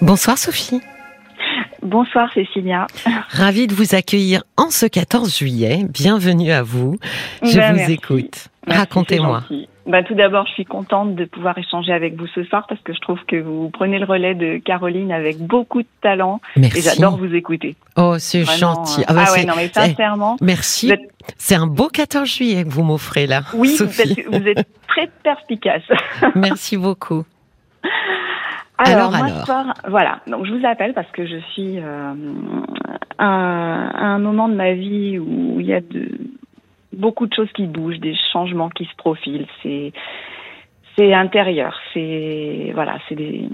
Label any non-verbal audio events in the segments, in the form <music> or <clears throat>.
Bonsoir Sophie. Bonsoir Cécilia. Ravie de vous accueillir en ce 14 juillet. Bienvenue à vous. Je Ben, vous merci. écoute. Merci, Racontez-moi. Bah, tout d'abord, je suis contente de pouvoir échanger avec vous ce soir parce que je trouve que vous prenez le relais de Caroline avec beaucoup de talent Merci. et j'adore vous écouter. Oh, c'est gentil. euh, Ah, bah, ah ouais, non mais eh, sincèrement, Merci. êtes- C'est un beau 14 juillet que vous m'offrez là, oui, Sophie. vous êtes très perspicace. <laughs> Merci beaucoup. Alors, Alors, moi, alors. ce soir, voilà. Donc, je vous appelle parce que je suis euh, à, à un moment de ma vie où il y a de, beaucoup de choses qui bougent, des changements qui se profilent. C'est, c'est intérieur. C'est, voilà, c'est des,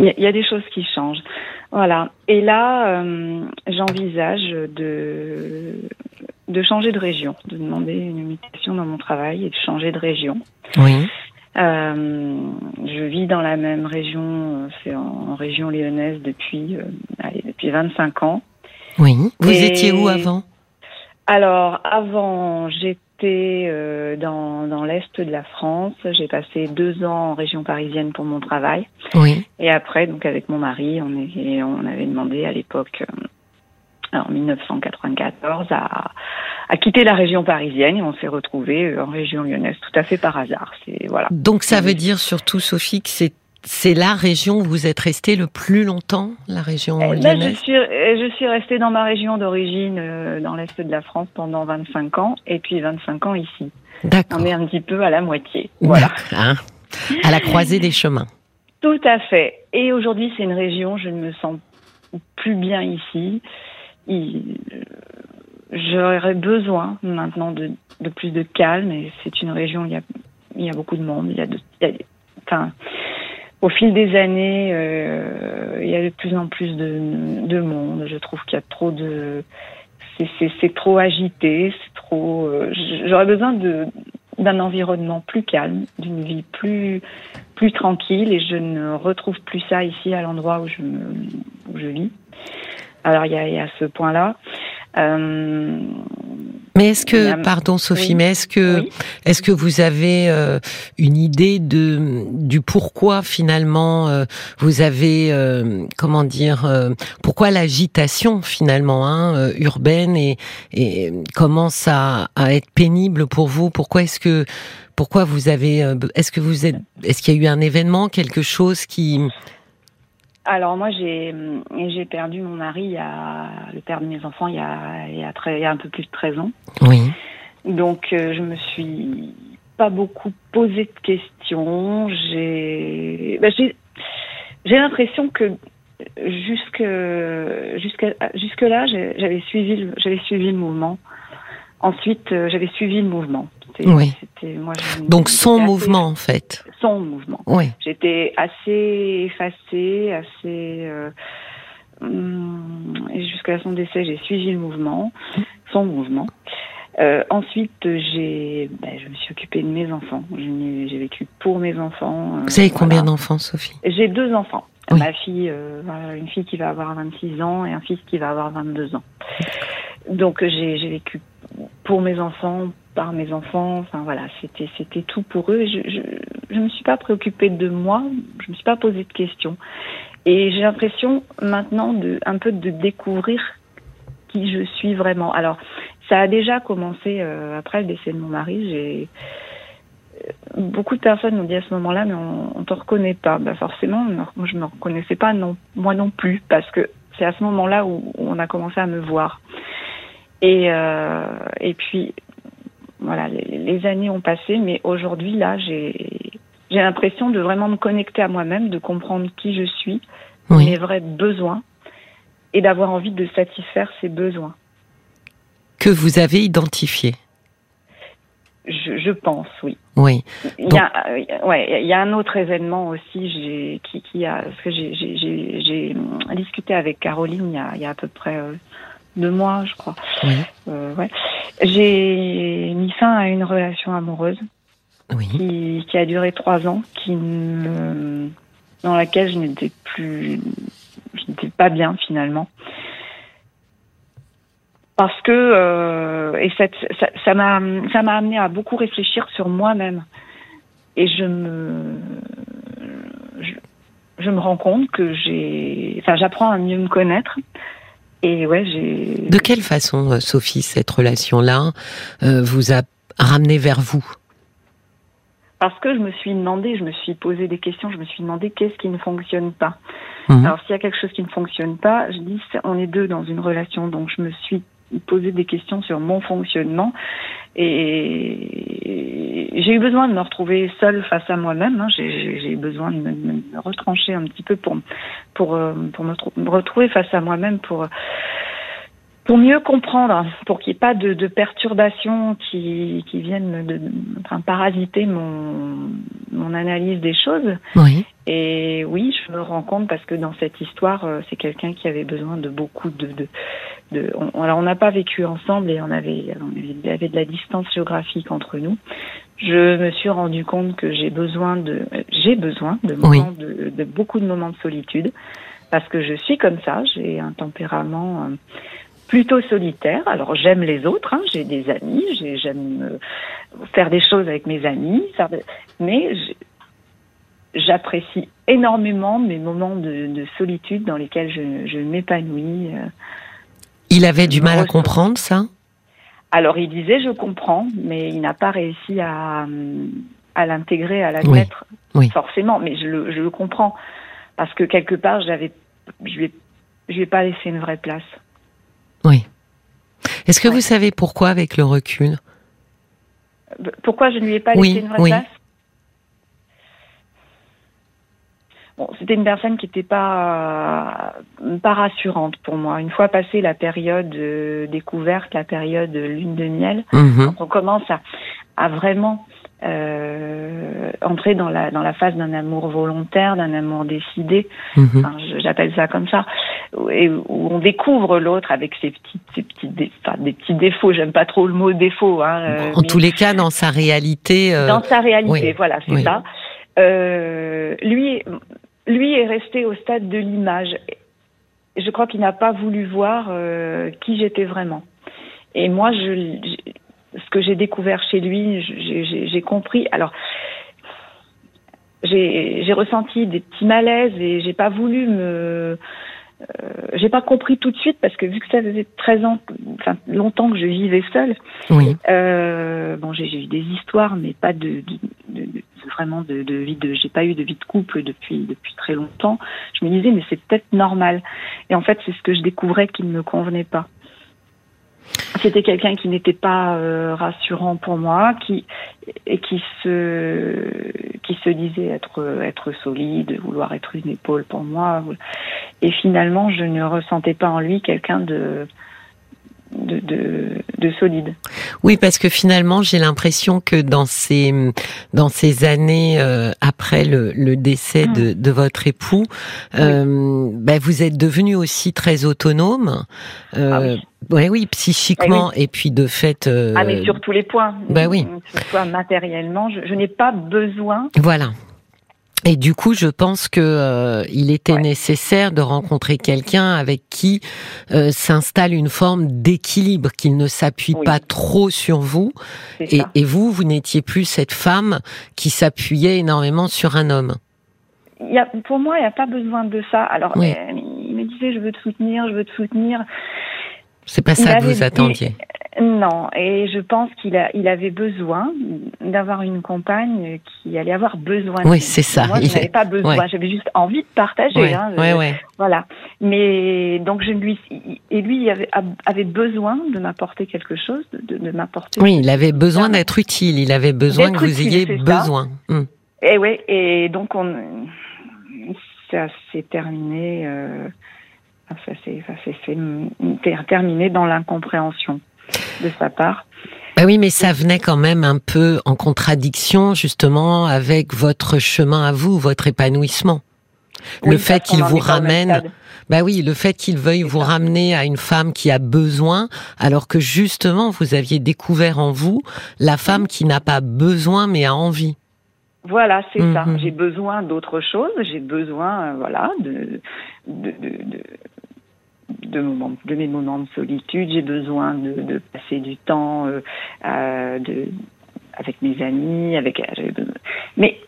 il y, a- il y a des choses qui changent. Voilà. Et là, euh, j'envisage de, de changer de région, de demander une mutation dans mon travail et de changer de région. Oui. Euh, je vis dans la même région, euh, c'est en, en région lyonnaise depuis, euh, allez, depuis 25 ans. Oui. Vous Et- étiez où avant? Alors, avant, j'étais dans, dans l'est de la France. J'ai passé deux ans en région parisienne pour mon travail. Oui. Et après, donc avec mon mari, on, est, on avait demandé à l'époque, en 1994, à, à quitter la région parisienne et on s'est retrouvé en région lyonnaise tout à fait par hasard. C'est voilà. Donc ça veut dire surtout, Sophie, que c'est c'est la région où vous êtes restée le plus longtemps, la région Eh ben, je lyonnaise? suis, euh, je suis restée dans ma région d'origine, euh, dans l'est de la France, pendant 25 ans, et puis 25 ans ici. D'accord. On est un petit peu à la moitié. Voilà. Hein à la croisée des chemins. Tout à fait. Et aujourd'hui, c'est une région, je ne me sens plus bien ici. Il- J'aurais besoin maintenant de, de plus de calme, et c'est une région où il y a, il y a beaucoup de monde. Il y a de, il y a- enfin, au fil des années, euh, il y a de plus en plus de, de monde. Je trouve qu'il y a trop de, c'est- trop agité, c'est trop. euh, J'aurais besoin d'un environnement plus calme, d'une vie plus plus tranquille, et je ne retrouve plus ça ici à l'endroit où je me, où je vis. Alors il y a, il y a ce point-là. Euh, Mais est-ce que, pardon Sophie, Oui. mais est-ce que, Oui. est-ce que vous avez euh, une idée de du pourquoi finalement euh, vous avez, euh, comment dire, euh, pourquoi l'agitation finalement hein, euh, urbaine et, et commence à, à être pénible pour vous? Pourquoi est-ce que, pourquoi vous avez, euh, est-ce que vous êtes, est-ce qu'il y a eu un événement, quelque chose qui, Alors moi j'ai j'ai perdu mon mari, il y a, le père de mes enfants, il y a, il y a, très, il y a un peu plus de 13 ans. oui, Donc euh, je me suis pas beaucoup posé de questions. J'ai bah, j'ai j'ai l'impression que jusque jusqu'à jusque là j'avais suivi le- j'avais suivi le mouvement. Ensuite euh, j'avais suivi le mouvement. Oui. moi, donc son assez- mouvement en fait, Son mouvement. oui, J'étais assez effacée, assez. Euh, hum, jusqu'à son décès, j'ai suivi le mouvement, son mouvement. Euh, ensuite, j'ai, ben, je me suis occupée de mes enfants. J'ai vécu pour mes enfants. euh, vous avez combien d'enfants Sophie? J'ai deux enfants. Oui. Ma fille, euh, une fille qui va avoir 26 ans et un fils qui va avoir 22 ans. Donc j'ai vécu pour mes enfants, par mes enfants. Enfin voilà, c'était c'était tout pour eux. Je je me suis pas préoccupée de moi. Je me suis pas posé de questions. Et j'ai l'impression maintenant de un peu de découvrir qui je suis vraiment. Alors ça a déjà commencé euh, après le décès de mon mari. J'ai beaucoup de personnes m'ont dit à ce moment-là, mais on, on te reconnaît pas. Bah forcément, moi je me reconnaissais pas non, moi non plus, parce que c'est à ce moment-là où, où on a commencé à me voir. Et euh, et puis voilà, les, les années ont passé, mais aujourd'hui là, j'ai l'impression de vraiment me connecter à moi-même, de comprendre qui je suis, Oui. mes vrais besoins, et d'avoir envie de satisfaire ces besoins. Que vous avez identifié, Je, je pense, oui. oui, Il y a, euh, ouais, y a un autre événement aussi qui, qui a, parce que j'ai, discuté avec Caroline il y a, il y a à peu près euh, deux mois, je crois. oui, Euh, ouais. J'ai mis fin à une relation amoureuse oui. qui, qui a duré trois ans, qui me, dans laquelle je n'étais plus, je n'étais pas bien finalement. Parce que euh, et cette, ça, ça m'a ça m'a amené à beaucoup réfléchir sur moi-même et je me je, je me rends compte que j'ai, enfin, j'apprends à mieux me connaître. Et ouais, j'ai. De quelle façon, Sophie, cette relation-là vous a ramené vers vous? Parce que je me suis demandé, je me suis posé des questions, je me suis demandé qu'est-ce qui ne fonctionne pas. Mhm. Alors s'il y a quelque chose qui ne fonctionne pas, je dis on est deux dans une relation, donc je me suis posé des questions sur mon fonctionnement et j'ai eu besoin de me retrouver seule face à moi-même. Hein. J'ai eu besoin de me, retrancher un petit peu pour pour euh, pour me, me retrouver face à moi-même pour pour mieux comprendre, pour qu'il n'y ait pas de, de perturbations qui, qui viennent de, enfin, parasiter mon, mon analyse des choses. Oui. Et oui, je me rends compte parce que dans cette histoire, euh, c'est quelqu'un qui avait besoin de beaucoup de. de, de on, alors, on n'a pas vécu ensemble et on avait, on avait de la distance géographique entre nous. Je me suis rendu compte que j'ai besoin de, j'ai besoin de moments de, de, beaucoup de moments de solitude parce que je suis comme ça. J'ai un tempérament. Euh, plutôt solitaire. Alors j'aime les autres, hein. j'ai des amis, j'aime euh, faire des choses avec mes amis, mais j'apprécie énormément mes moments de, solitude dans lesquels je, m'épanouis. Euh. Il avait du mal à comprendre ça? Alors il disait je comprends, mais il n'a pas réussi à, à l'intégrer, à l'admettre forcément, mais je le, je le comprends parce que quelque part j'avais je lui je lui ai pas laissé une vraie place. Oui. Est-ce que vous savez pourquoi avec le recul? Pourquoi je ne lui ai pas laissé une vraie place? Bon, c'était une personne qui n'était pas pas rassurante pour moi. Une fois passée la période découverte, la période lune de miel, mhm. on commence à, à vraiment euh, entrer dans la dans la phase d'un amour volontaire, d'un amour décidé. Mhm. J'appelle ça comme ça, et où on découvre l'autre avec ses petits ses petits des, des petits défauts. J'aime pas trop le mot défaut. Hein, euh, en tous les cas, dans sa réalité. Euh... Dans sa réalité, voilà, c'est ça. Euh, lui, lui est resté au stade de l'image. Je crois qu'il n'a pas voulu voir euh, qui j'étais vraiment. Et moi, je, que j'ai découvert chez lui, j'ai compris. Alors, j'ai ressenti des petits malaises et j'ai pas voulu me euh, j'ai pas compris tout de suite parce que vu que ça faisait 13 ans, enfin longtemps que je vivais seule. Oui. Euh, bon, j'ai eu des histoires, mais pas de, de, de vraiment de, de vie de. J'ai pas eu de vie de couple depuis depuis très longtemps. Je me disais mais c'est peut-être normal. Et en fait, c'est ce que je découvrais qui ne me convenait pas. C'était quelqu'un qui n'était pas euh, rassurant pour moi, qui et qui se qui se disait être être solide, vouloir être une épaule pour moi. Et finalement, je ne ressentais pas en lui quelqu'un de de, de, de, solide. Oui, parce que finalement, j'ai l'impression que dans ces dans ces années euh, après le, le décès de, de, votre époux, euh, ben, vous êtes devenu aussi très autonome. Euh, ah oui. Ouais, oui, psychiquement eh et puis de fait. Ah mais sur tous les points. Ben oui. Soit matériellement, je, je n'ai pas besoin. Voilà. Et du coup, je pense que euh, il était nécessaire de rencontrer quelqu'un avec qui euh, s'installe une forme d'équilibre, qu'il ne s'appuie pas trop sur vous. Et, et, vous, vous n'étiez plus cette femme qui s'appuyait énormément sur un homme. Il y a, pour moi, il n'y a pas besoin de ça. Alors, euh, il me disait, je veux te soutenir, je veux te soutenir. C'est pas ça que vous attendiez. Non, et je pense qu'il a, il avait besoin d'avoir une compagne qui allait avoir besoin. Oui, c'est ça. Moi, je n'avais pas besoin. J'avais juste envie de partager. Ouais, hein, ouais, Voilà. Mais donc je lui et lui il avait, avait besoin de m'apporter quelque chose, de, de m'apporter. Oui, il avait besoin d'être utile. Il avait besoin que vous ayez besoin. Hum. Et oui, et donc on, ça s'est terminé. Euh, ça s'est terminé dans l'incompréhension de sa part. Bah oui, mais ça venait quand même un peu en contradiction justement avec votre chemin à vous, votre épanouissement. le fait qu'il vous ramène, bah oui, le fait qu'il veuille vous ramener à une femme qui a besoin, alors que justement vous aviez découvert en vous la femme qui n'a pas besoin mais a envie. Voilà, c'est ça. Mhm. J'ai besoin d'autre chose. J'ai besoin, euh, voilà, de, de, de, de, moments, de mes moments de solitude. J'ai besoin de, de, passer du temps euh, de, avec mes amis, avec. Euh, mais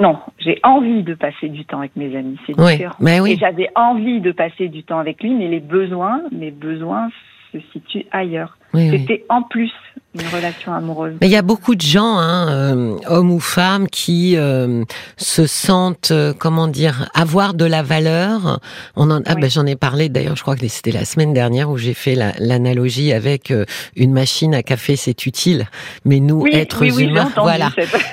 Non, j'ai envie de passer du temps avec mes amis, c'est Oui, différent. mais oui. Et j'avais envie de passer du temps avec lui, mais les besoins, mes besoins se situent ailleurs. Oui. C'était en plus une relation amoureuse. Mais il y a beaucoup de gens, hein, euh, hommes ou femmes, qui euh, se sentent, euh, comment dire, avoir de la valeur. On en, ah Oui. ben j'en ai parlé d'ailleurs. Je crois que c'était la semaine dernière où j'ai fait la- l'analogie avec euh, une machine à café, c'est utile. Mais nous, Oui, êtres oui, humains, entendu voilà.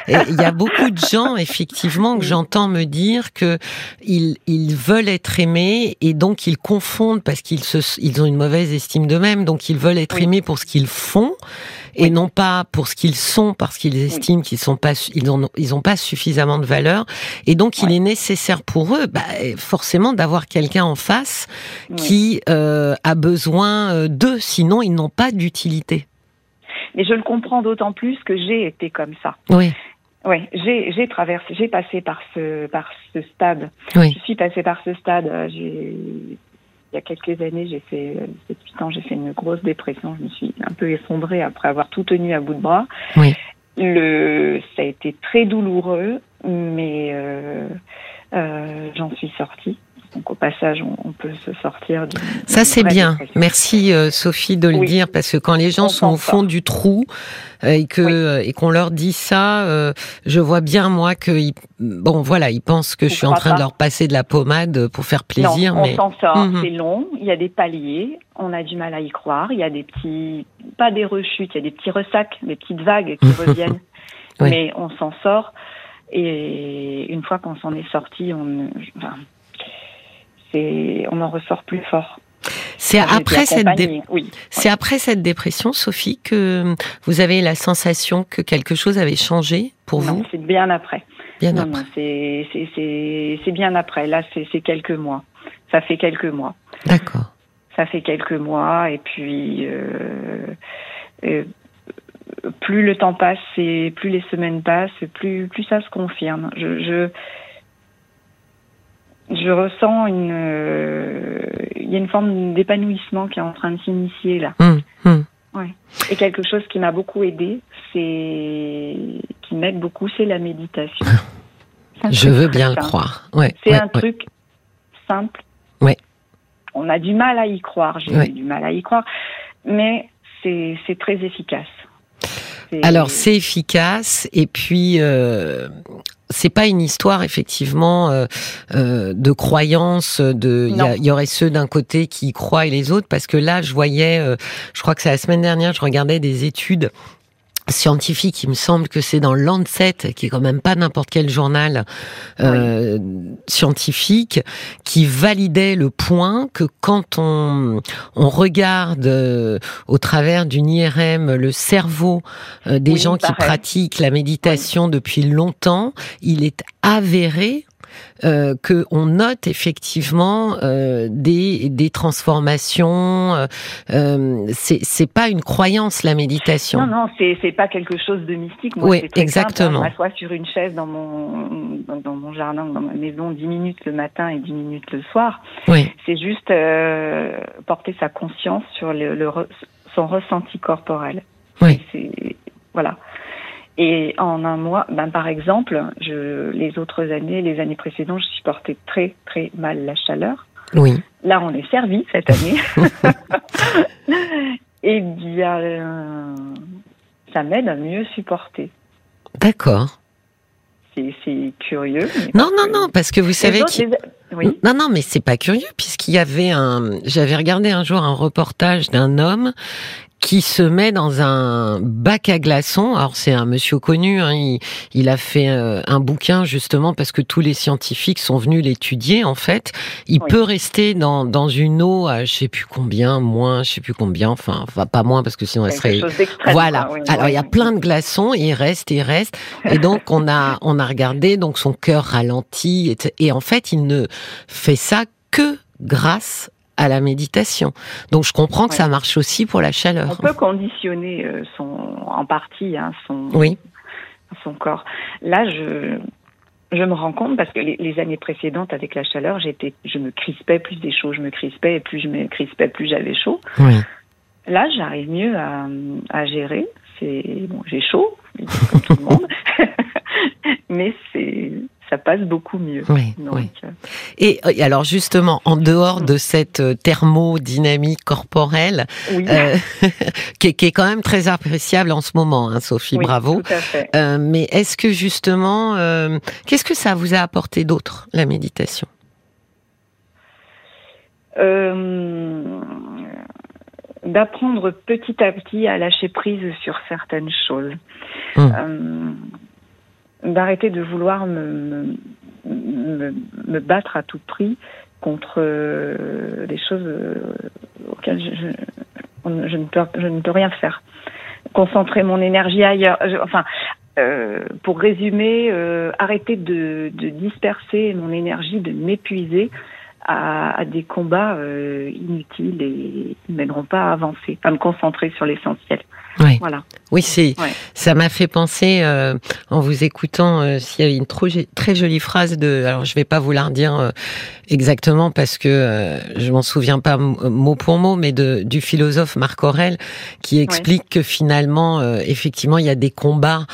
Il y a beaucoup de gens, effectivement, que j'entends me dire que ils, ils veulent être aimés et donc ils confondent parce qu'ils ils ont une mauvaise estime d'eux-mêmes, donc ils veulent être aimés pour ce qu'ils font et Oui. non pas pour ce qu'ils sont parce qu'ils estiment qu'ils sont pas, ils ont, ils ont pas suffisamment de valeur. Et donc il est nécessaire pour eux, bah, forcément, d'avoir quelqu'un en face Oui. qui euh, a besoin euh, d'eux, sinon ils n'ont pas d'utilité. Mais je le comprends d'autant plus que j'ai été comme ça. Oui, Oui, j'ai j'ai traversé, j'ai passé par ce par ce stade. oui, Je suis passée par ce stade. euh, J'ai il y a quelques années, j'ai fait euh, 7-8 ans, j'ai fait une grosse dépression. Je me suis un peu effondrée après avoir tout tenu à bout de bras. Oui. Le ça a été très douloureux, mais euh, euh, j'en suis sortie. Donc au passage, on, on peut se sortir. d'une- Ça c'est bien. dépression. Merci euh, Sophie de le Oui. dire parce que quand les gens On sont au fond du trou euh, et que Oui. euh, et qu'on leur dit ça, euh, je vois bien moi que ils- bon voilà ils pensent que On je suis en train de leur passer de la pommade pour faire plaisir, non, mais on s'en sort. Mhm. C'est long. Il y a des paliers. On a du mal à y croire. Il y a des petits, pas des rechutes, il y a des petits ressacs, des petites vagues qui <laughs> reviennent. Oui. Mais on s'en sort. Et une fois qu'on s'en est sorti, on, enfin, c'est, on en ressort plus fort. c'est après cette dé- accompagnée, oui. c'est après cette dépression Sophie que vous avez la sensation que quelque chose avait changé pour Non, vous? c'est bien après. bien non, après. non, c'est, c'est, c'est, c'est bien après. Là, c'est, c'est quelques mois. Ça fait quelques mois. D'accord. ça fait quelques mois et puis euh, euh, plus le temps passe et plus les semaines passent, plus plus ça se confirme. Je je, je ressens une euh, il y a une forme d'épanouissement qui est en train de s'initier là. Hum, hum. Et quelque chose qui m'a beaucoup aidé, c'est qui m'aide beaucoup, c'est la méditation. <laughs> Je veux bien le simple. croire. Ouais. C'est ouais, un ouais. truc simple. Ouais. On a du mal à y croire, j'ai Ouais. eu du mal à y croire, mais c'est c'est très efficace. Alors c'est efficace et puis euh, c'est pas une histoire effectivement euh, euh, de croyance. De il y, aurait ceux d'un côté qui y croient et les autres parce que là je voyais, euh, je crois que c'est la semaine dernière, je regardais des études scientifiques. Il me semble que c'est dans Lancet, qui est quand même pas n'importe quel journal euh, scientifique, qui validait le point que quand on on regarde euh, au travers d'une IRM le cerveau euh, des Oui, gens qui pareil. pratiquent la méditation depuis longtemps, il est avéré euh, que on note effectivement euh, des des transformations. euh, euh, c'est pas une croyance la méditation. Non, non, c'est pas quelque chose de mystique. Moi, Oui, très exactement. Simple, hein. Je m'assois sur une chaise dans mon dans, mon jardin, dans ma maison, 10 minutes le matin et 10 minutes le soir. Oui, C'est juste euh, porter sa conscience sur le, son ressenti corporel. Oui. Voilà. Et en un mois, ben par exemple, je, les autres années, les années précédentes, je supportais très très mal la chaleur. oui. Là, on est servi cette année. <laughs> Et bien, euh, ça m'aide à mieux supporter. D'accord. C'est curieux. Non, non, non, parce que vous savez autres, les- Oui. Non, non, mais c'est pas curieux puisqu'il y avait un. J'avais regardé un jour un reportage d'un homme qui se met dans un bac à glaçons. Alors c'est un monsieur connu. Hein, il, il a fait euh, un bouquin justement parce que tous les scientifiques sont venus l'étudier. En fait, il Oui. peut rester dans dans une eau à je sais plus combien, moins, je sais plus combien. Enfin, pas moins parce que sinon elle serait voilà. oui, Alors oui, il y a plein de glaçons et il reste, il reste. Et donc on a on a regardé donc son cœur ralenti et, et en fait il ne fait ça que grâce à la méditation. Donc je comprends que Ouais. ça marche aussi pour la chaleur. On peut conditionner euh, son, en partie hein, son, Oui. son corps. Là, je, je me rends compte parce que les, les années précédentes, avec la chaleur, j'étais, je me crispais plus des chaud, je me crispais et plus je me crispais, plus j'avais chaud. Oui. Là, j'arrive mieux à, à gérer. C'est bon, j'ai chaud, comme tout le monde, <laughs> mais c'est ça passe beaucoup mieux. Oui, oui. Et, alors justement, en dehors de cette thermodynamique corporelle, <laughs> qui, est, quand même très appréciable en ce moment, hein, Sophie, bravo. Tout à fait. mais est-ce que justement, qu'est-ce que ça vous a apporté d'autre, la méditation? Euh, d'apprendre petit à petit à lâcher prise sur certaines choses. Hum. Euh, d'arrêter de vouloir me, me, battre à tout prix contre euh, des choses auxquelles je, je, ne peux, je ne peux rien faire. Concentrer mon énergie ailleurs. enfin, pour résumer, arrêter de, de, disperser mon énergie, de m'épuiser à, des combats euh, inutiles et qui ne mèneront pas à avancer, à me concentrer sur l'essentiel. Oui. Voilà. Oui, c'est ça m'a fait penser euh, en vous écoutant euh, s'il y avait une très jolie phrase de alors je vais pas vous la redire exactement parce que euh, je m'en souviens pas mot pour mot mais de du philosophe Marc Aurel qui explique que finalement effectivement il y a des combats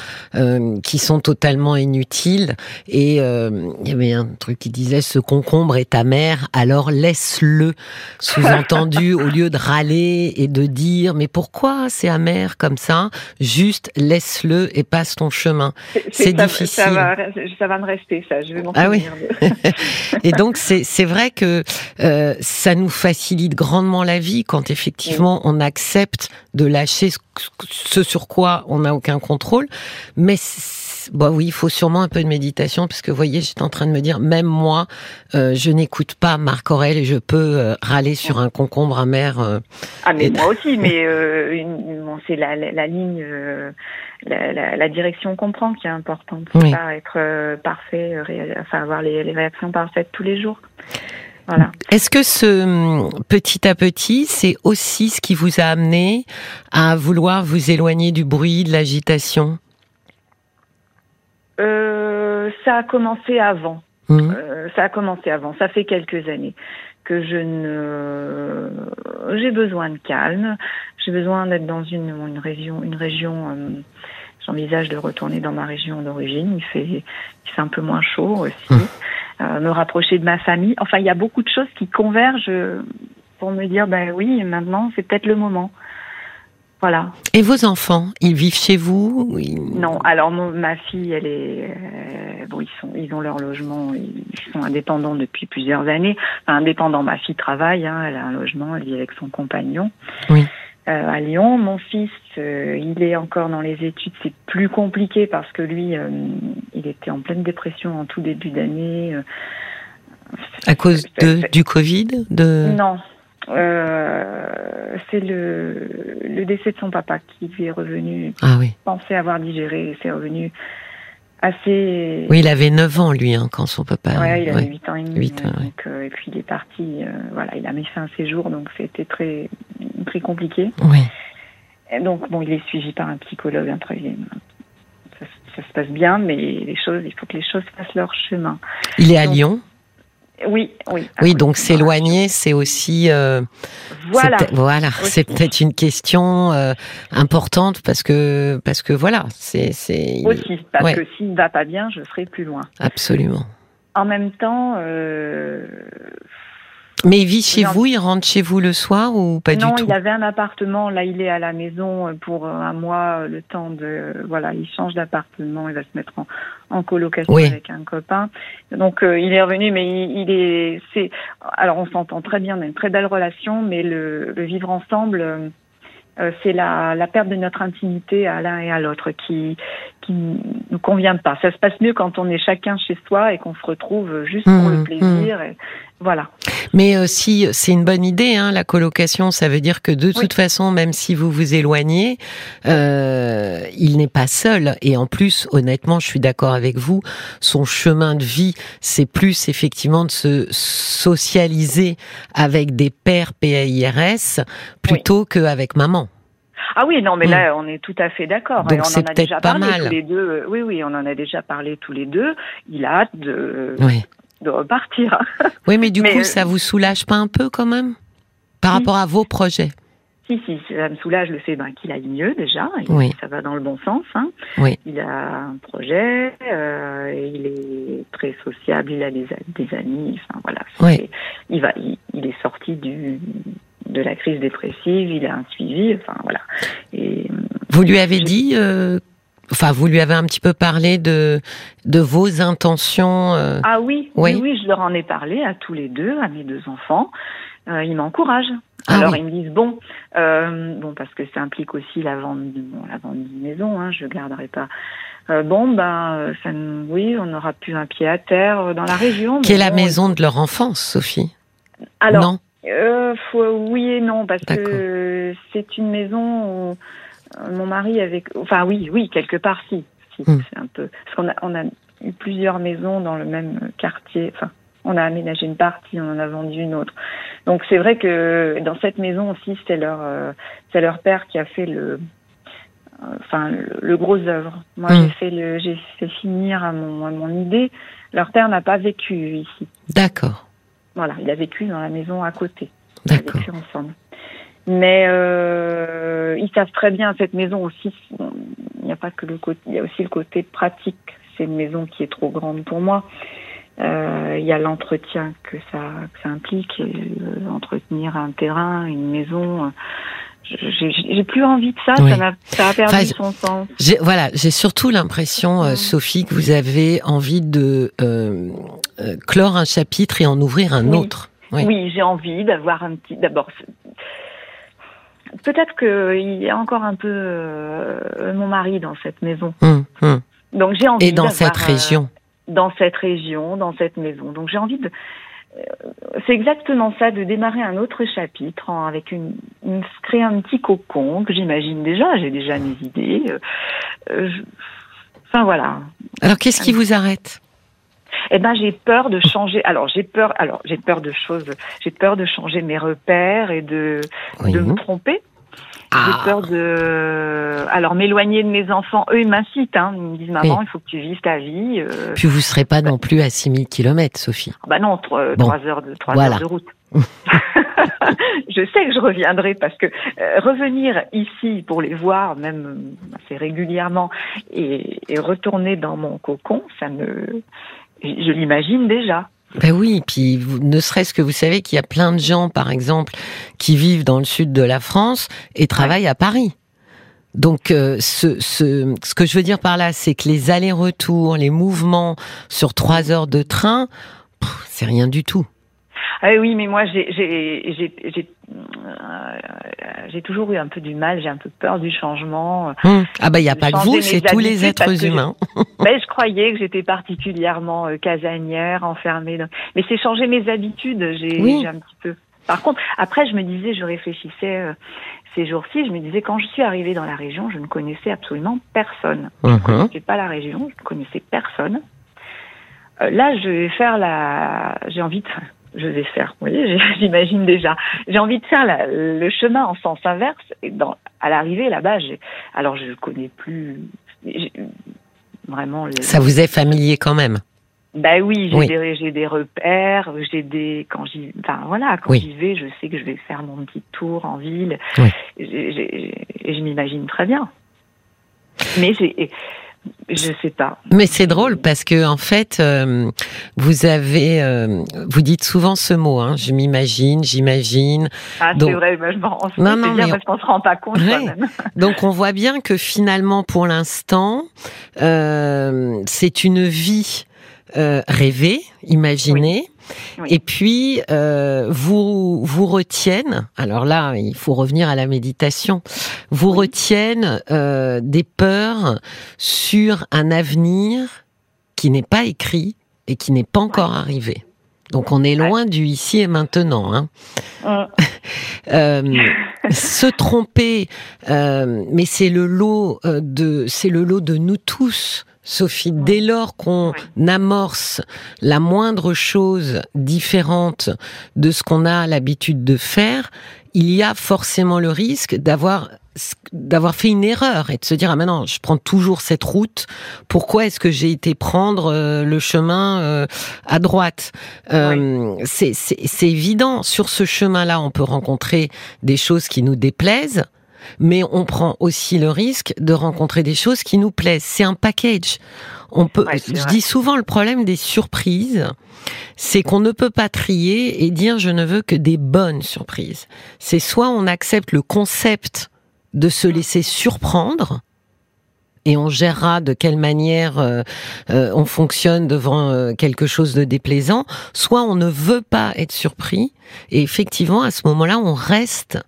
qui sont totalement inutiles et il y avait un truc qui disait ce concombre est amer alors laisse-le sous-entendu <laughs> au lieu de râler et de dire mais pourquoi c'est amer comme ça, juste laisse-le et passe ton chemin. C'est difficile. Ça va, ça va me rester, ça. Je vais m'en ah oui. <laughs> <laughs> et donc c'est vrai que euh, ça nous facilite grandement la vie quand effectivement on accepte de lâcher ce sur quoi on n'a aucun contrôle, mais Bon, oui, il faut sûrement un peu de méditation, parce que vous voyez, j'étais en train de me dire, même moi, euh, je n'écoute pas Marc Aurel et je peux euh, râler sur un concombre amer. Euh, ah, mais moi <laughs> aussi, mais c'est la, la, ligne, la, la, direction qu'on prend qui est importante. C'est pas être parfait, enfin avoir les, les réactions parfaites tous les jours. Voilà. Est-ce que ce petit à petit, c'est aussi ce qui vous a amené à vouloir vous éloigner du bruit, de l'agitation? Euh, ça a commencé avant. Mmh. Euh, ça a commencé avant. Ça fait quelques années que je ne. J'ai besoin de calme. J'ai besoin d'être dans une, une région, une région. Euh, J'envisage de retourner dans ma région d'origine. Il fait, il fait un peu moins chaud aussi. Mmh. Euh, me rapprocher de ma famille. Enfin, il y a beaucoup de choses qui convergent pour me dire, ben oui, maintenant c'est peut-être le moment. Voilà. Et vos enfants, ils vivent chez vous Non, alors ma fille, elle est euh, bon, ils sont, ils ont leur logement, ils sont indépendants depuis plusieurs années. Enfin, indépendants, ma fille travaille, hein, elle a un logement, elle vit avec son compagnon. Oui. Euh, à Lyon, mon fils, euh, il est encore dans les études, c'est plus compliqué parce que lui, il était en pleine dépression en tout début d'année. à cause de, du Covid, de Non, euh, c'est le, le décès de son papa qui lui est revenu. Ah oui. Pensait avoir digéré, c'est revenu assez. Oui, il avait 9 ans lui hein, quand son papa. Ouais, il avait 8 ans et demi. donc, euh, et puis il est parti. Euh, voilà, il a mis fin à ses jours, donc c'était très très compliqué. Oui. Et donc bon, il est suivi par un psychologue, un. Ça, ça, se passe bien, mais les choses, il faut que les choses fassent leur chemin. Il est à Lyon. Oui, oui. Oui, donc s'éloigner, c'est aussi. Euh, voilà. Voilà, c'est peut-être une question euh, importante parce que parce que voilà, c'est c'est. Aussi, parce que s'il ne va pas bien, je serai plus loin. Absolument. En même temps, euh, mais il vit chez vous, il rentre chez vous le soir ou pas du tout Non, il avait un appartement. Là, il est à la maison pour un mois, le temps de voilà, il change d'appartement, il va se mettre en, en colocation avec un copain. Donc euh, il est revenu, mais il, est, c'est, alors on s'entend très bien, on a une très belle relation, mais le, le vivre ensemble. Euh, c'est la, la, perte de notre intimité à l'un et à l'autre qui qui nous convient pas. Ça se passe mieux quand on est chacun chez soi et qu'on se retrouve juste pour le mmh, plaisir. Mmh. Et, voilà. Mais euh, si c'est une bonne idée, hein, la colocation, ça veut dire que de toute façon, même si vous vous éloignez, euh, il n'est pas seul. Et en plus, honnêtement, je suis d'accord avec vous, son chemin de vie, c'est plus effectivement de se socialiser avec des pères PAIRS plutôt qu'avec maman. Ah oui, non, mais là, mm. on est tout à fait d'accord. Donc c'est peut-être pas mal. Tous les deux. Oui, oui, on en a déjà parlé tous les deux. Il a hâte de, de repartir. Oui, mais du <laughs> coup, ça vous soulage pas un peu quand même par rapport à vos projets? Si, si, ça me soulage le fait ben, qu'il aille mieux déjà. Et Oui. Ça va dans le bon sens. Hein. Oui. Il a un projet, euh, il est très sociable, il a des, amis. Enfin voilà. Oui. Il va, il, il est sorti du de la crise dépressive. Il a un suivi. Enfin voilà. Et Vous lui avez Je- dit, euh, enfin, vous lui avez un petit peu parlé de de vos intentions. euh, ah Oui. oui, oui, je leur en ai parlé à tous les deux, à mes deux enfants. Euh, ils m'encouragent. Ah Alors oui. ils me disent bon, euh, bon parce que ça implique aussi la vente, de- bon, la vente d'une maison. Hein, je garderai pas. Euh, bon ben, euh, ça, oui, on aura plus un pied à terre dans la région. qui est la bon, maison de leur enfance, Sophie? Alors, non? faut- oui et non parce que c'est une maison où mon mari avait, enfin oui, oui, quelque part si, si Hmm. c'est un peu, parce qu'on a, on a eu plusieurs maisons dans le même quartier, enfin. On a aménagé une partie, on en a vendu une autre. Donc c'est vrai que dans cette maison aussi, c'est leur, euh, c'est leur père qui a fait le, euh, enfin le, le gros œuvre. Moi, Hmm. j'ai fait le, j'ai fait finir à mon, à mon idée. Leur père n'a pas vécu ici. D'accord, Voilà, il a vécu dans la maison à côté. D'accord. vécu ensemble. Mais euh, ils savent très bien cette maison aussi. Il n'y a pas que le côté, il y a aussi le côté pratique. C'est une maison qui est trop grande pour moi. Euh, il y a l'entretien que ça, que ça implique, et, entretenir un terrain, une maison. J'ai plus envie de ça. Oui. Ça, a, ça a perdu Enfin, son sens. Voilà, j'ai surtout l'impression, euh. Sophie, que vous avez envie de euh, euh, clore un chapitre et en ouvrir un Oui. autre. Oui. Oui, j'ai envie d'avoir un petit. D'abord, peut-être qu'il y a encore un peu euh, mon mari dans cette maison. Hum, hum. Donc j'ai envie Et dans cette région. Dans cette région, dans cette maison. Donc j'ai envie de. euh, C'est exactement ça, de démarrer un autre chapitre en- avec une, une créer un petit cocon que j'imagine déjà. J'ai déjà mes idées. euh, euh, je- Enfin voilà. Alors, qu'est-ce qui vous arrête? Eh ben j'ai peur de changer. Alors j'ai peur. Alors j'ai peur de choses. J'ai peur de changer mes repères et de Oui. de me tromper. Ah. J'ai peur de, alors m'éloigner de mes enfants. Eux, ils m'incitent. Hein. Ils me disent, maman, il faut que tu vives ta vie. Euh, Puis vous serez pas non plus à 6000 km, Sophie. bah non, trois, Bon. trois heures de trois Voilà. heures de route. <laughs> je sais que je reviendrai parce que euh, revenir ici pour les voir, même euh, assez régulièrement, et, et retourner dans mon cocon, ça me, je l'imagine déjà. Ben oui, puis ne serait-ce que vous savez qu'il y a plein de gens, par exemple, qui vivent dans le sud de la France et travaillent à Paris. Donc, euh, ce, ce, ce que je veux dire par là, c'est que les allers-retours, les mouvements sur trois heures de train, c'est rien du tout. Ah oui, mais moi, j'ai, j'ai, euh, j'ai toujours eu un peu du mal. J'ai un peu peur du changement. Hum. Ah ben, il n'y a pas que vous, c'est tous les êtres humains. Ben, <laughs> je croyais que j'étais particulièrement euh, casanière, enfermée. dans- Mais c'est changer mes habitudes. J'ai, Oui. un petit peu. Par contre, après, je me disais, je réfléchissais euh, ces jours-ci. Je me disais, quand je suis arrivée dans la région, je ne connaissais absolument personne. Je ne Mhm. connaissais pas la région. Je ne connaissais personne. Euh, là, je vais faire la. J'ai envie de. Je vais faire. Vous voyez, <laughs> j'imagine déjà. J'ai envie de faire la- le chemin en sens inverse. Et dans, à l'arrivée là-bas. Alors, je connais plus. Vraiment. Ça vous est familier quand même? bah oui, j'ai Oui. des repères, j'ai des quand j'y enfin voilà, quand Oui. j'y vais, je sais que je vais faire mon petit tour en ville. Oui. Et je m'imagine très bien. Mais j'ai je sais pas. Mais c'est drôle parce que en fait, euh, vous avez, euh, vous dites souvent ce mot. Hein, je m'imagine, j'imagine. Ah, c'est vrai, bah, je m'en Non, non, mais- parce qu'on se rend pas compte Ouais. quand-même. <laughs> Donc on voit bien que finalement, pour l'instant, euh, c'est une vie euh, rêvée, imaginée. Oui. Et puis euh, vous vous retiennent. Alors là, il faut revenir à la méditation. Vous Oui. retiennent euh, des peurs sur un avenir qui n'est pas écrit et qui n'est pas encore arrivé. Donc on est loin du ici et maintenant. Hein. <laughs> Euh, se tromper, euh, mais c'est le lot de, c'est le lot de nous tous Sophie, dès lors qu'on amorce la moindre chose différente de ce qu'on a l'habitude de faire, il y a forcément le risque d'avoir d'avoir fait une erreur et de se dire ah maintenant je prends toujours cette route. Pourquoi est-ce que j'ai été prendre euh, le chemin euh, à droite? Euh, c'est évident. Sur ce chemin là on peut rencontrer des choses qui nous déplaisent mais on prend aussi le risque de rencontrer des choses qui nous plaisent. C'est un package. On peut, je dis souvent le problème des surprises, c'est qu'on ne peut pas trier et dire je ne veux que des bonnes surprises. C'est soit on accepte le concept de se laisser surprendre, et on gérera de quelle manière euh, euh, on fonctionne devant euh, quelque chose de déplaisant, soit on ne veut pas être surpris, et effectivement à ce moment-là on reste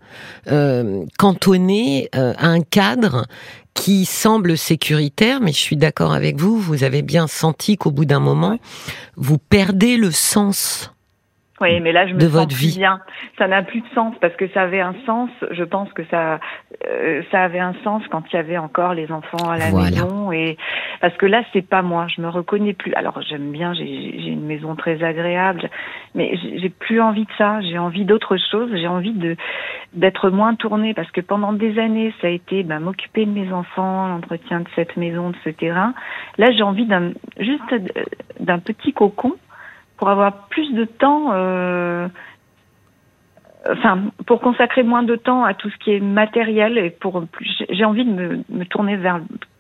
cantonné à un cadre qui semble sécuritaire, mais je suis d'accord avec vous, vous avez bien senti qu'au bout d'un moment, vous perdez le sens oui, mais là, je me de sens plus bien. Ça n'a plus de sens parce que ça avait un sens. Je pense que ça, euh, ça avait un sens quand il y avait encore les enfants à la maison et parce que là, c'est pas moi. Je me reconnais plus. Alors, j'aime bien. J'ai une maison très agréable, mais j'ai plus envie de ça. J'ai envie d'autre chose. J'ai envie de d'être moins tournée parce que pendant des années, ça a été ben, m'occuper de mes enfants, l'entretien de cette maison, de ce terrain. Là, j'ai envie d'un juste d'un petit cocon pour avoir plus de temps, euh, enfin, pour consacrer moins de temps à tout ce qui est matériel et pour j'ai envie de me, tourner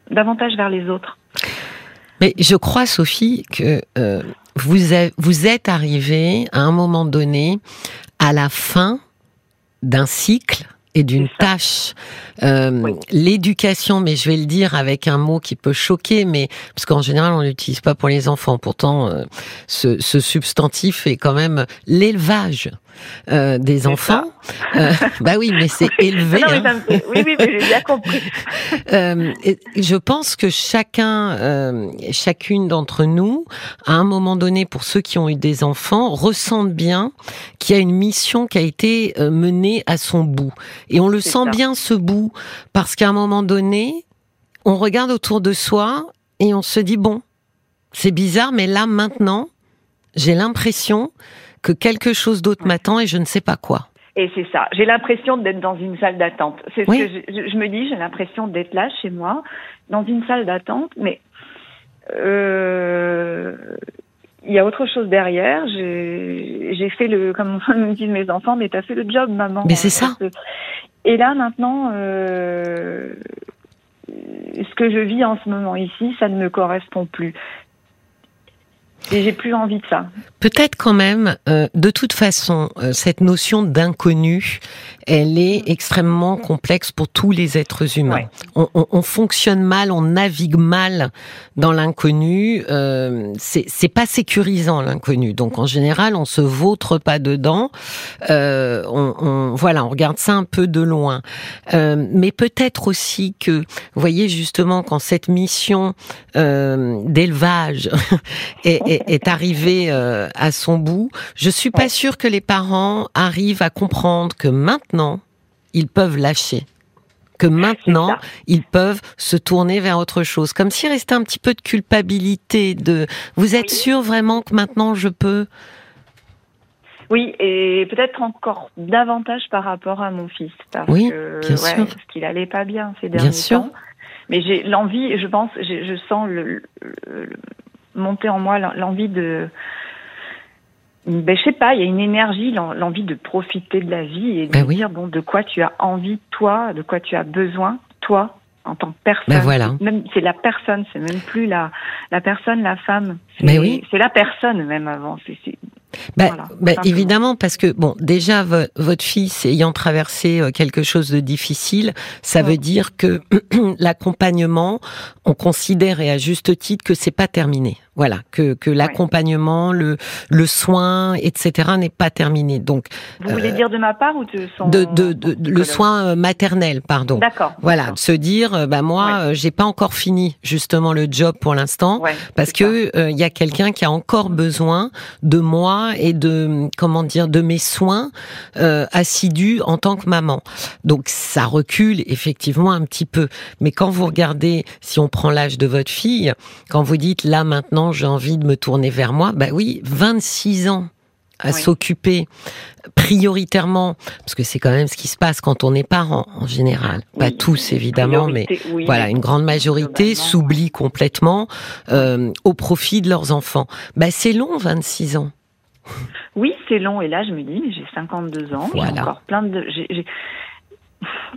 davantage vers les autres. Mais je crois, Sophie, que euh, vous, vous êtes arrivée à un moment donné à la fin d'un cycle et d'une tâche. Euh, l'éducation, mais je vais le dire avec un mot qui peut choquer, mais parce qu'en général on l'utilise pas pour les enfants. Pourtant, euh, ce, ce, substantif est quand même l'élevage. Euh, des enfants. Euh, <laughs> bah oui, mais c'est <laughs> élevé. hein. oui, oui, j'ai bien compris. <laughs> euh, je pense que chacun, euh, chacune d'entre nous, à un moment donné, pour ceux qui ont eu des enfants, ressentent bien qu'il y a une mission qui a été menée à son bout. Et on le sent bien ce bout parce qu'à un moment donné, on regarde autour de soi et on se dit bon, c'est bizarre, mais là maintenant, j'ai l'impression que quelque chose d'autre m'attend et je ne sais pas quoi. Et c'est ça. J'ai l'impression d'être dans une salle d'attente. C'est ce que je, je, me dis. J'ai l'impression d'être là chez moi, dans une salle d'attente, mais euh, il y a autre chose derrière. J'ai fait le, comme <laughs> me disent mes enfants, mais t'as fait le job, maman. Mais c'est ça. Et là maintenant, euh, ce que je vis en ce moment ici, ça ne me correspond plus. Et j'ai plus envie de ça. Peut-être quand même, euh, de toute façon, euh, cette notion d'inconnu, elle est extrêmement complexe pour tous les êtres humains. On, on, on, fonctionne mal, on navigue mal dans l'inconnu. Euh, c'est pas sécurisant l'inconnu. Donc en général, on se vautre pas dedans. Euh, on, on, voilà, on regarde ça un peu de loin. Euh, mais peut-être aussi que, vous voyez justement, quand cette mission euh, d'élevage <laughs> est, est, est, arrivée euh, à son bout, je suis pas sûre que les parents arrivent à comprendre que maintenant ils peuvent lâcher que maintenant ils peuvent se tourner vers autre chose, comme s'il restait un petit peu de culpabilité. De, vous êtes sûr vraiment que maintenant je peux? Oui, et peut-être encore davantage par rapport à mon fils, parce oui, que, bien sûr. parce qu'il allait pas bien ces derniers bien sûr. temps. Mais j'ai l'envie, je pense, je sens le, le, monter en moi l'envie de ben, je sais pas, il y a une énergie, l'envie de profiter de la vie et de ben oui. dire bon de quoi tu as envie toi, de quoi tu as besoin toi en tant que personne. Ben voilà. Même c'est la personne, c'est même plus la la personne, la femme. Mais oui. C'est la personne même avant. Voilà, bah, évidemment, parce que bon, déjà votre fils ayant traversé euh, quelque chose de difficile, ça ouais. veut dire que <clears throat> l'accompagnement, on considère et à juste titre que c'est pas terminé. Voilà, que, que l'accompagnement, le, le soin, etc. n'est pas terminé. Donc, vous voulez dire de ma part ou de son de, de, de, le soin maternel, pardon. D'accord. Voilà, de se dire, bah moi, j'ai pas encore fini justement le job pour l'instant, parce que il y a quelqu'un qui a encore besoin de moi et de comment dire de mes soins assidus en tant que maman. Donc ça recule effectivement un petit peu. Mais quand vous regardez, si on prend l'âge de votre fille, quand vous dites là maintenant j'ai envie de me tourner vers moi, bah oui, 26 ans à s'occuper prioritairement, parce que c'est quand même ce qui se passe quand on est parent en général, pas tous évidemment, mais voilà, une grande majorité s'oublie complètement euh, au profit de leurs enfants. Bah c'est long, 26 ans. Oui, c'est long, et là je me dis, j'ai 52 ans, j'ai encore plein de...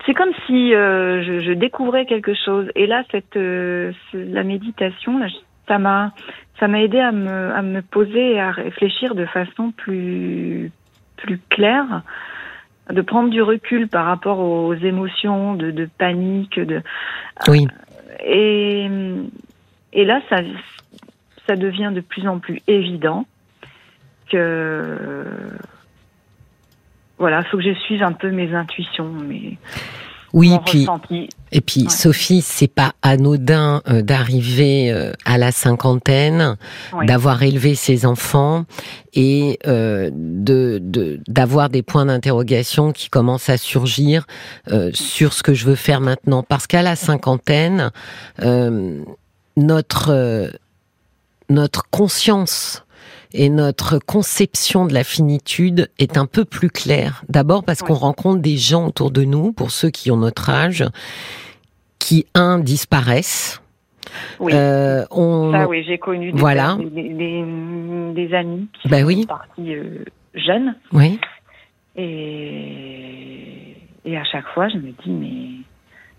C'est comme si euh, je, je, découvrais quelque chose. Et là, cette euh, la méditation, là, ça m'a ça m'a aidé à me à me poser et à réfléchir de façon plus plus claire, de prendre du recul par rapport aux émotions de, de panique, de oui. Et et là, ça ça devient de plus en plus évident que voilà, faut que je suive un peu mes intuitions, mais oui, puis et puis Sophie, c'est pas anodin euh, d'arriver euh, à la cinquantaine, d'avoir élevé ses enfants et euh, de d'avoir des points d'interrogation qui commencent à surgir sur ce que je veux faire maintenant, parce qu'à la cinquantaine, notre notre conscience et notre conception de la finitude est un peu plus claire. D'abord parce qu'on rencontre des gens autour de nous, pour ceux qui ont notre âge, qui, un, disparaissent. Oui. Euh, on... Ça, oui, j'ai connu des, voilà. des, amis qui bah sont partis euh, jeunes. Oui. Et, et à chaque fois, je me dis, mais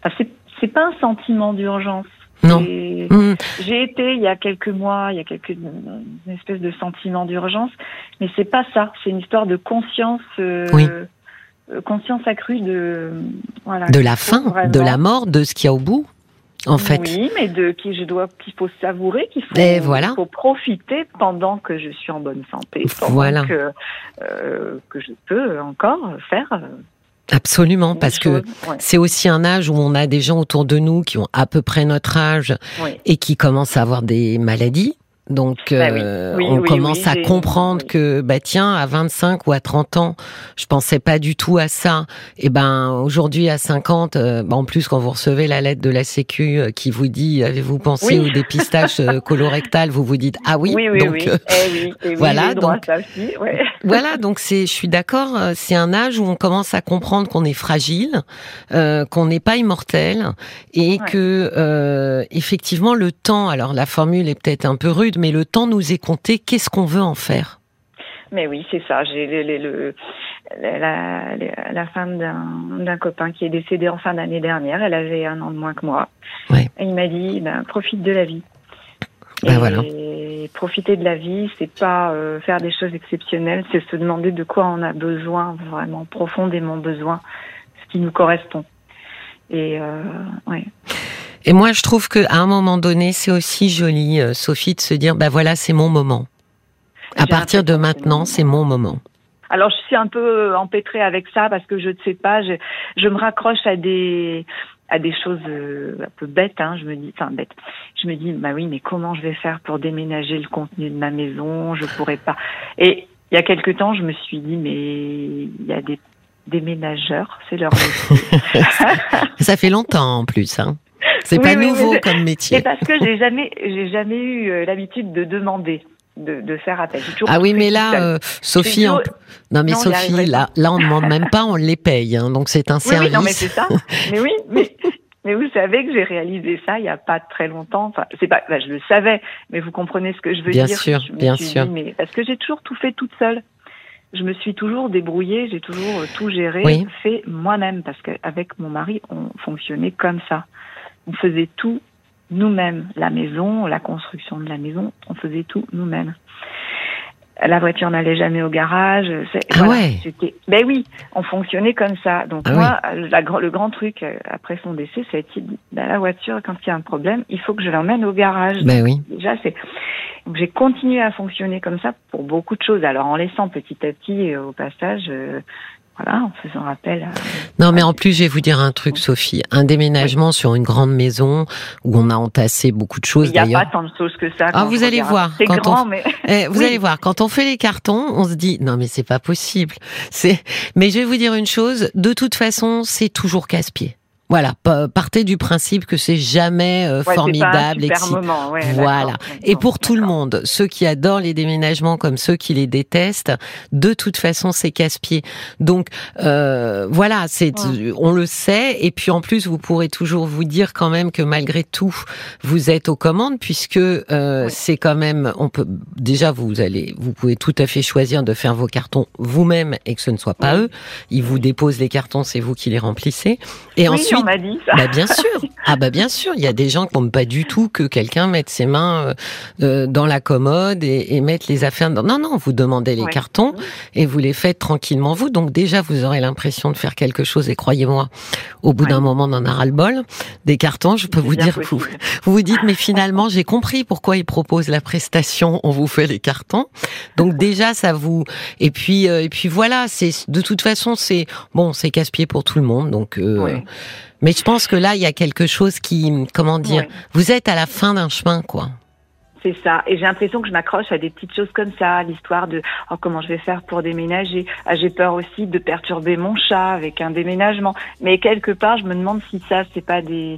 enfin, c'est pas un sentiment d'urgence. Non. Mmh. J'ai été il y a quelques mois, il y a quelques une espèce de sentiment d'urgence, mais c'est pas ça. C'est une histoire de conscience, euh, euh conscience accrue de voilà. De la fin, de la mort, de ce qu'il y a au bout. En fait. Oui, mais de qui je dois, qu'il faut savourer, qu'il faut, voilà. faut profiter pendant que je suis en bonne santé, pendant voilà. que euh, que je peux encore faire euh, Absolument, parce que c'est aussi un âge où on a des gens autour de nous qui ont à peu près notre âge et qui commencent à avoir des maladies. Donc, bah euh, on commence à comprendre que, bah tiens, à 25 ou à 30 ans, je pensais pas du tout à ça. Et ben, aujourd'hui, à 50, euh, bah, en plus, quand vous recevez la lettre de la Sécu euh, qui vous dit, avez-vous pensé au dépistage <laughs> colorectal, vous vous dites, ah oui, donc, eh voilà, donc, <laughs> voilà, donc c'est, je suis d'accord, c'est un âge où on commence à comprendre qu'on est fragile, qu'on n'est pas immortel et que, effectivement, le temps, alors la formule est peut-être un peu rude, mais le temps nous est compté. Qu'est-ce qu'on veut en faire? Mais oui, c'est ça. J'ai le, la, la, femme d'un copain qui est décédé en fin d'année dernière. Elle avait un an de moins que moi. Et il m'a dit, ben, profite de la vie. Ben voilà. Et profiter de la vie, c'est pas euh, faire des choses exceptionnelles, c'est se demander de quoi on a besoin, vraiment profondément besoin, ce qui nous correspond. Et euh, ouais. Et moi, je trouve qu'à un moment donné, c'est aussi joli, euh, Sophie, de se dire, bah voilà, c'est mon moment. À partir de maintenant, c'est mon moment. Alors, je suis un peu empêtrée avec ça parce que je ne sais pas, je, je me raccroche à des à des choses euh, un peu bêtes. Hein, je me dis, enfin bête. Je me dis, bah oui, mais comment je vais faire pour déménager le contenu de ma maison? Je pourrais pas. Et il y a quelque temps, je me suis dit, mais il y a des déménageurs, c'est leur métier. <laughs> <laughs> ça fait longtemps en plus. Hein. C'est pas nouveau comme métier. C'est parce que j'ai jamais, j'ai jamais eu euh, l'habitude de demander. De, de, faire appel. Ah oui, mais là, euh, Sophie, non mais Sophie, là, là, on ne demande même pas, on les paye, hein, donc c'est un service. Oui, non mais c'est ça. mais oui, <laughs> mais, mais vous savez que j'ai réalisé ça il y a pas très longtemps. Enfin, c'est pas, bah, je le savais, mais vous comprenez ce que je veux bien dire. Sûr, bien sûr, parce que j'ai toujours tout fait toute seule. Je me suis toujours débrouillée, j'ai toujours tout géré, fait moi-même, parce qu'avec mon mari, on fonctionnait comme ça on faisait tout nous-mêmes. La maison, la construction de la maison, on faisait tout nous-mêmes. la voiture n'allait jamais au garage. Ah ouais. Ben oui, on fonctionnait comme ça. Donc Ah moi, la, le grand truc euh, après son décès, ça a été ben, la voiture quand il y a un problème, il faut que je l'emmène au garage. Ben oui. Déjà c'est. J'ai continué à fonctionner comme ça pour beaucoup de choses. Alors en laissant petit à petit euh, au passage euh, voilà, en faisant appel à... Non, mais en plus, je vais vous dire un truc, Sophie. Un déménagement sur une grande maison où on a entassé beaucoup de choses, Il n'y a pas tant de choses que ça. Ah, vous allez voir, C'est grand, on- mais... <laughs> Eh, vous Oui. allez voir, quand on fait les cartons, on se dit non mais c'est pas possible. C'est mais je vais vous dire une chose, de toute façon, c'est toujours casse-pied. Voilà, pa- partez du principe que c'est jamais euh, Ouais, c'est pas un formidable, super excitant. moment, ouais, Voilà. Et pour tout le monde, ceux qui adorent les déménagements comme ceux qui les détestent, de toute façon, c'est casse-pied. Donc euh, voilà, c'est Ouais. on le sait. Et puis en plus, vous pourrez toujours vous dire quand même que malgré tout, vous êtes aux commandes puisque euh, Oui. c'est quand même. On peut déjà vous allez, vous pouvez tout à fait choisir de faire vos cartons vous-même et que ce ne soit pas Oui. eux. Ils vous déposent les cartons, c'est vous qui les remplissez. Et oui, ensuite, on m'a dit ça. bah bien sûr. Ah bah bien sûr. Il y a des gens qui n'aiment pas du tout que quelqu'un mette ses mains euh, euh, dans la commode et, et mette les affaires. Dans... Non non, vous demandez les Ouais. cartons et vous les faites tranquillement vous. Donc déjà vous aurez l'impression de faire quelque chose et croyez-moi, au bout Ouais. d'un moment on en a ras le bol. Des cartons, je peux vous dire, vous, vous vous dites mais finalement j'ai compris pourquoi ils proposent la prestation. On vous fait les cartons. Donc déjà ça vous et puis euh, et puis voilà. C'est de toute façon c'est bon c'est casse-pied pour tout le monde. Donc euh, Ouais. Mais je pense que là, il y a quelque chose qui, comment dire, Ouais. vous êtes à la fin d'un chemin, quoi. C'est ça. Et j'ai l'impression que je m'accroche à des petites choses comme ça, l'histoire de oh, comment je vais faire pour déménager. Ah, j'ai peur aussi de perturber mon chat avec un déménagement. Mais quelque part, je me demande si ça, c'est pas des.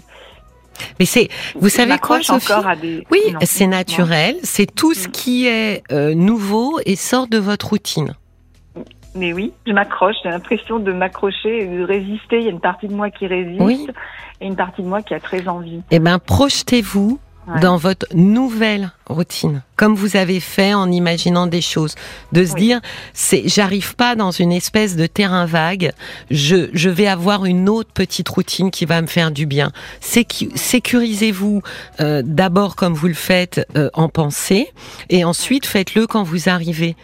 Mais c'est, vous je savez quoi, Sophie encore à des... Oui, c'est naturel. C'est tout ce Mm. qui est euh, nouveau et sort de votre routine. Mais oui, je m'accroche. J'ai l'impression de m'accrocher et de résister. Il y a une partie de moi qui résiste Oui. et une partie de moi qui a très envie. Eh ben, projetez-vous Ouais. dans votre nouvelle routine, comme vous avez fait en imaginant des choses, de se Oui. dire, c'est, j'arrive pas dans une espèce de terrain vague, je, je vais avoir une autre petite routine qui va me faire du bien. Sécu- sécurisez-vous euh, d'abord comme vous le faites euh, en pensée, et ensuite faites-le quand vous arrivez.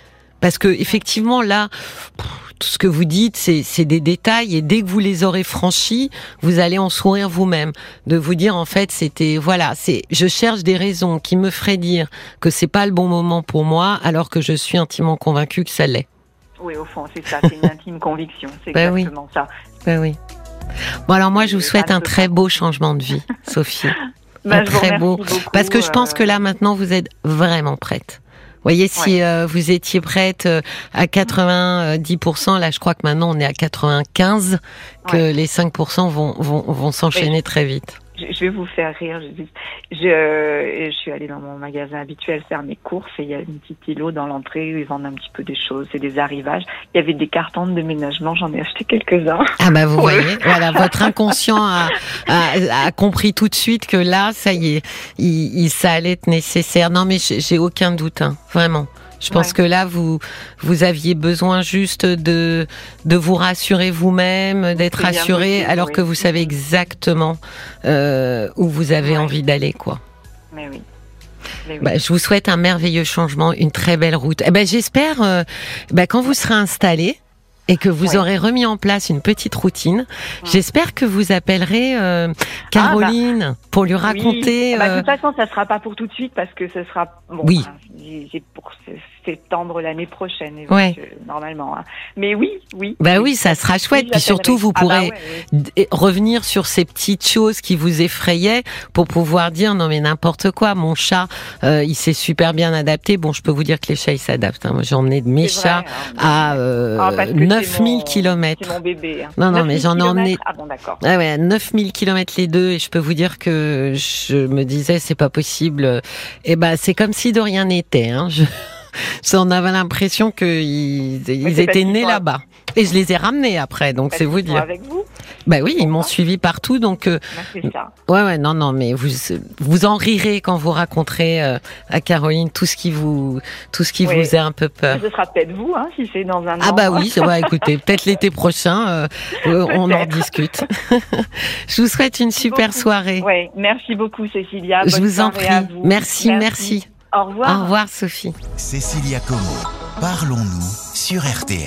Parce que effectivement là, tout ce que vous dites, c'est des détails et dès que vous les aurez franchis, vous allez en sourire vous-même. De vous dire en fait, c'était voilà, c'est je cherche des raisons qui me feraient dire que c'est pas le bon moment pour moi, alors que je suis intimement convaincue que ça l'est. Oui, au fond, c'est ça. C'est une intime <laughs> conviction. C'est Ben oui. exactement ça. Ben oui. Bon alors moi je vous souhaite un très beau changement de vie, <laughs> Sophie. Ben, Un très beau. beaucoup, Parce que je pense euh, que là maintenant vous êtes vraiment prête. Vous voyez, si euh, vous étiez prête euh, à 90%, là je crois que maintenant on est à 95%, que Ouais. les 5% vont, vont, vont s'enchaîner très vite. Je, je vais vous faire rire. Je, je, je suis allée dans mon magasin habituel faire mes courses et il y a une petite îlot dans l'entrée où ils vendent un petit peu des choses, c'est des arrivages. Il y avait des cartons de déménagement, j'en ai acheté quelques-uns. Ah bah vous voyez, voilà, votre inconscient a, a, a compris tout de suite que là, ça y est, il, il- ça allait être nécessaire. Non mais j'ai j'ai aucun doute, hein, vraiment. Je pense Ouais. que là, vous vous aviez besoin juste de de vous rassurer vous-même, d'être rassuré, alors oui. que vous savez exactement euh, où vous avez Ouais. envie d'aller, quoi. Mais oui. Mais oui. Bah, je vous souhaite un merveilleux changement, une très belle route. Eh ben, j'espère, euh, bah, quand vous serez installé et que vous aurez remis en place une petite routine. Ah. J'espère que vous appellerez euh, ah, Caroline bah. pour lui raconter. Ah, bah, de euh, toute façon, ça sera pas pour tout de suite parce que ce sera bon, oui. Hein, pour septembre l'année prochaine, ouais. Euh, normalement. Hein. Mais oui, oui. Bah oui, ça sera chouette. Oui, Puis surtout, vous bah pourrez revenir sur ces petites choses qui vous effrayaient pour pouvoir dire non mais n'importe quoi. Mon chat, euh, il s'est super bien adapté. Bon, je peux vous dire que les chats ils s'adaptent. Hein. Moi, j'ai emmené mes chats hein. à 9 9000 mon- kilomètres. C'est mon bébé. hein. Non, non, 9000 mais j'en ai emmené- Ah bon, d'accord. Ah ouais, 9000 kilomètres les deux, et je peux vous dire que je me disais, c'est pas possible. Et ben, c'est comme si de rien n'était. Hein. Je... ça, on avait l'impression qu'ils ils c'est étaient nés là-bas. Et je les ai ramenés après, donc c'est vous dire. Avec vous, Bah oui, ils m'ont suivi partout, donc euh, Bah, c'est ça. ouais, ouais, non, non, mais vous vous en rirez quand vous raconterez euh, à Caroline tout ce qui vous tout ce qui Oui. vous faisait un peu peur. Ce sera peut-être vous, hein, si c'est dans un Ah an. bah oui, ça va. Écoutez, peut-être l'été prochain, euh, <laughs> euh, on en discute. <laughs> je vous souhaite une super beaucoup. soirée. Ouais, merci beaucoup, Cécilia. Je vous en prie. Merci, merci. Au revoir. Au revoir, Sophie. Cécilia Como, Parlons-nous sur RTL.